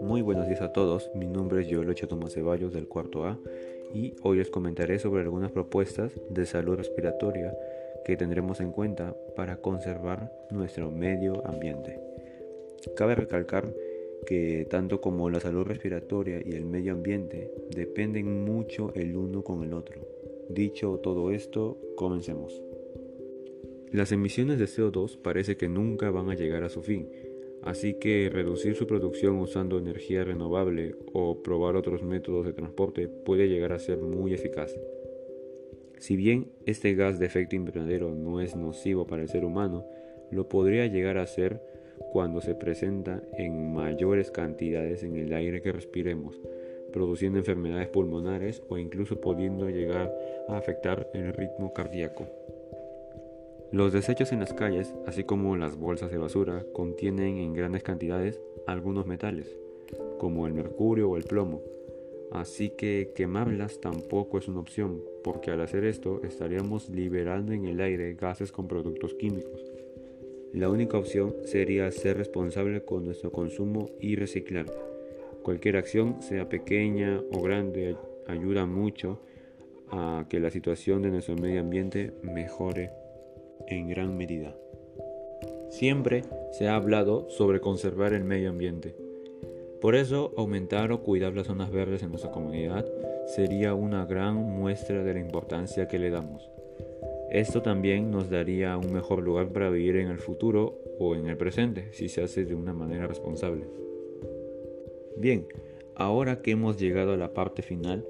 Muy buenos días a todos, mi nombre es Yolocha Tomás Ceballos del cuarto A y hoy les comentaré sobre algunas propuestas de salud respiratoria que tendremos en cuenta para conservar nuestro medio ambiente. Cabe recalcar que tanto como la salud respiratoria y el medio ambiente dependen mucho el uno con el otro. Dicho todo esto, comencemos. Las emisiones de CO2 parece que nunca van a llegar a su fin, así que reducir su producción usando energía renovable o probar otros métodos de transporte puede llegar a ser muy eficaz. Si bien este gas de efecto invernadero no es nocivo para el ser humano, lo podría llegar a ser cuando se presenta en mayores cantidades en el aire que respiremos, produciendo enfermedades pulmonares o incluso pudiendo llegar a afectar el ritmo cardíaco. Los desechos en las calles, así como las bolsas de basura, contienen en grandes cantidades algunos metales, como el mercurio o el plomo, así que quemarlas tampoco es una opción, porque al hacer esto estaríamos liberando en el aire gases con productos químicos, la única opción sería ser responsable con nuestro consumo y reciclar. Cualquier acción, sea pequeña o grande, ayuda mucho a que la situación de nuestro medio ambiente mejore en gran medida. Siempre se ha hablado sobre conservar el medio ambiente. Por eso, aumentar o cuidar las zonas verdes en nuestra comunidad sería una gran muestra de la importancia que le damos. Esto también nos daría un mejor lugar para vivir en el futuro o en el presente, si se hace de una manera responsable. Bien, ahora que hemos llegado a la parte final,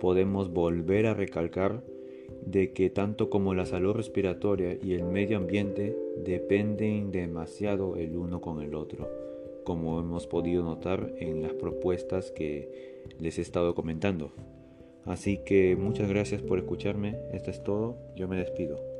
podemos volver a recalcar de que tanto como la salud respiratoria y el medio ambiente dependen demasiado el uno con el otro, como hemos podido notar en las propuestas que les he estado comentando. Así que muchas gracias por escucharme. Esto es todo. Yo me despido.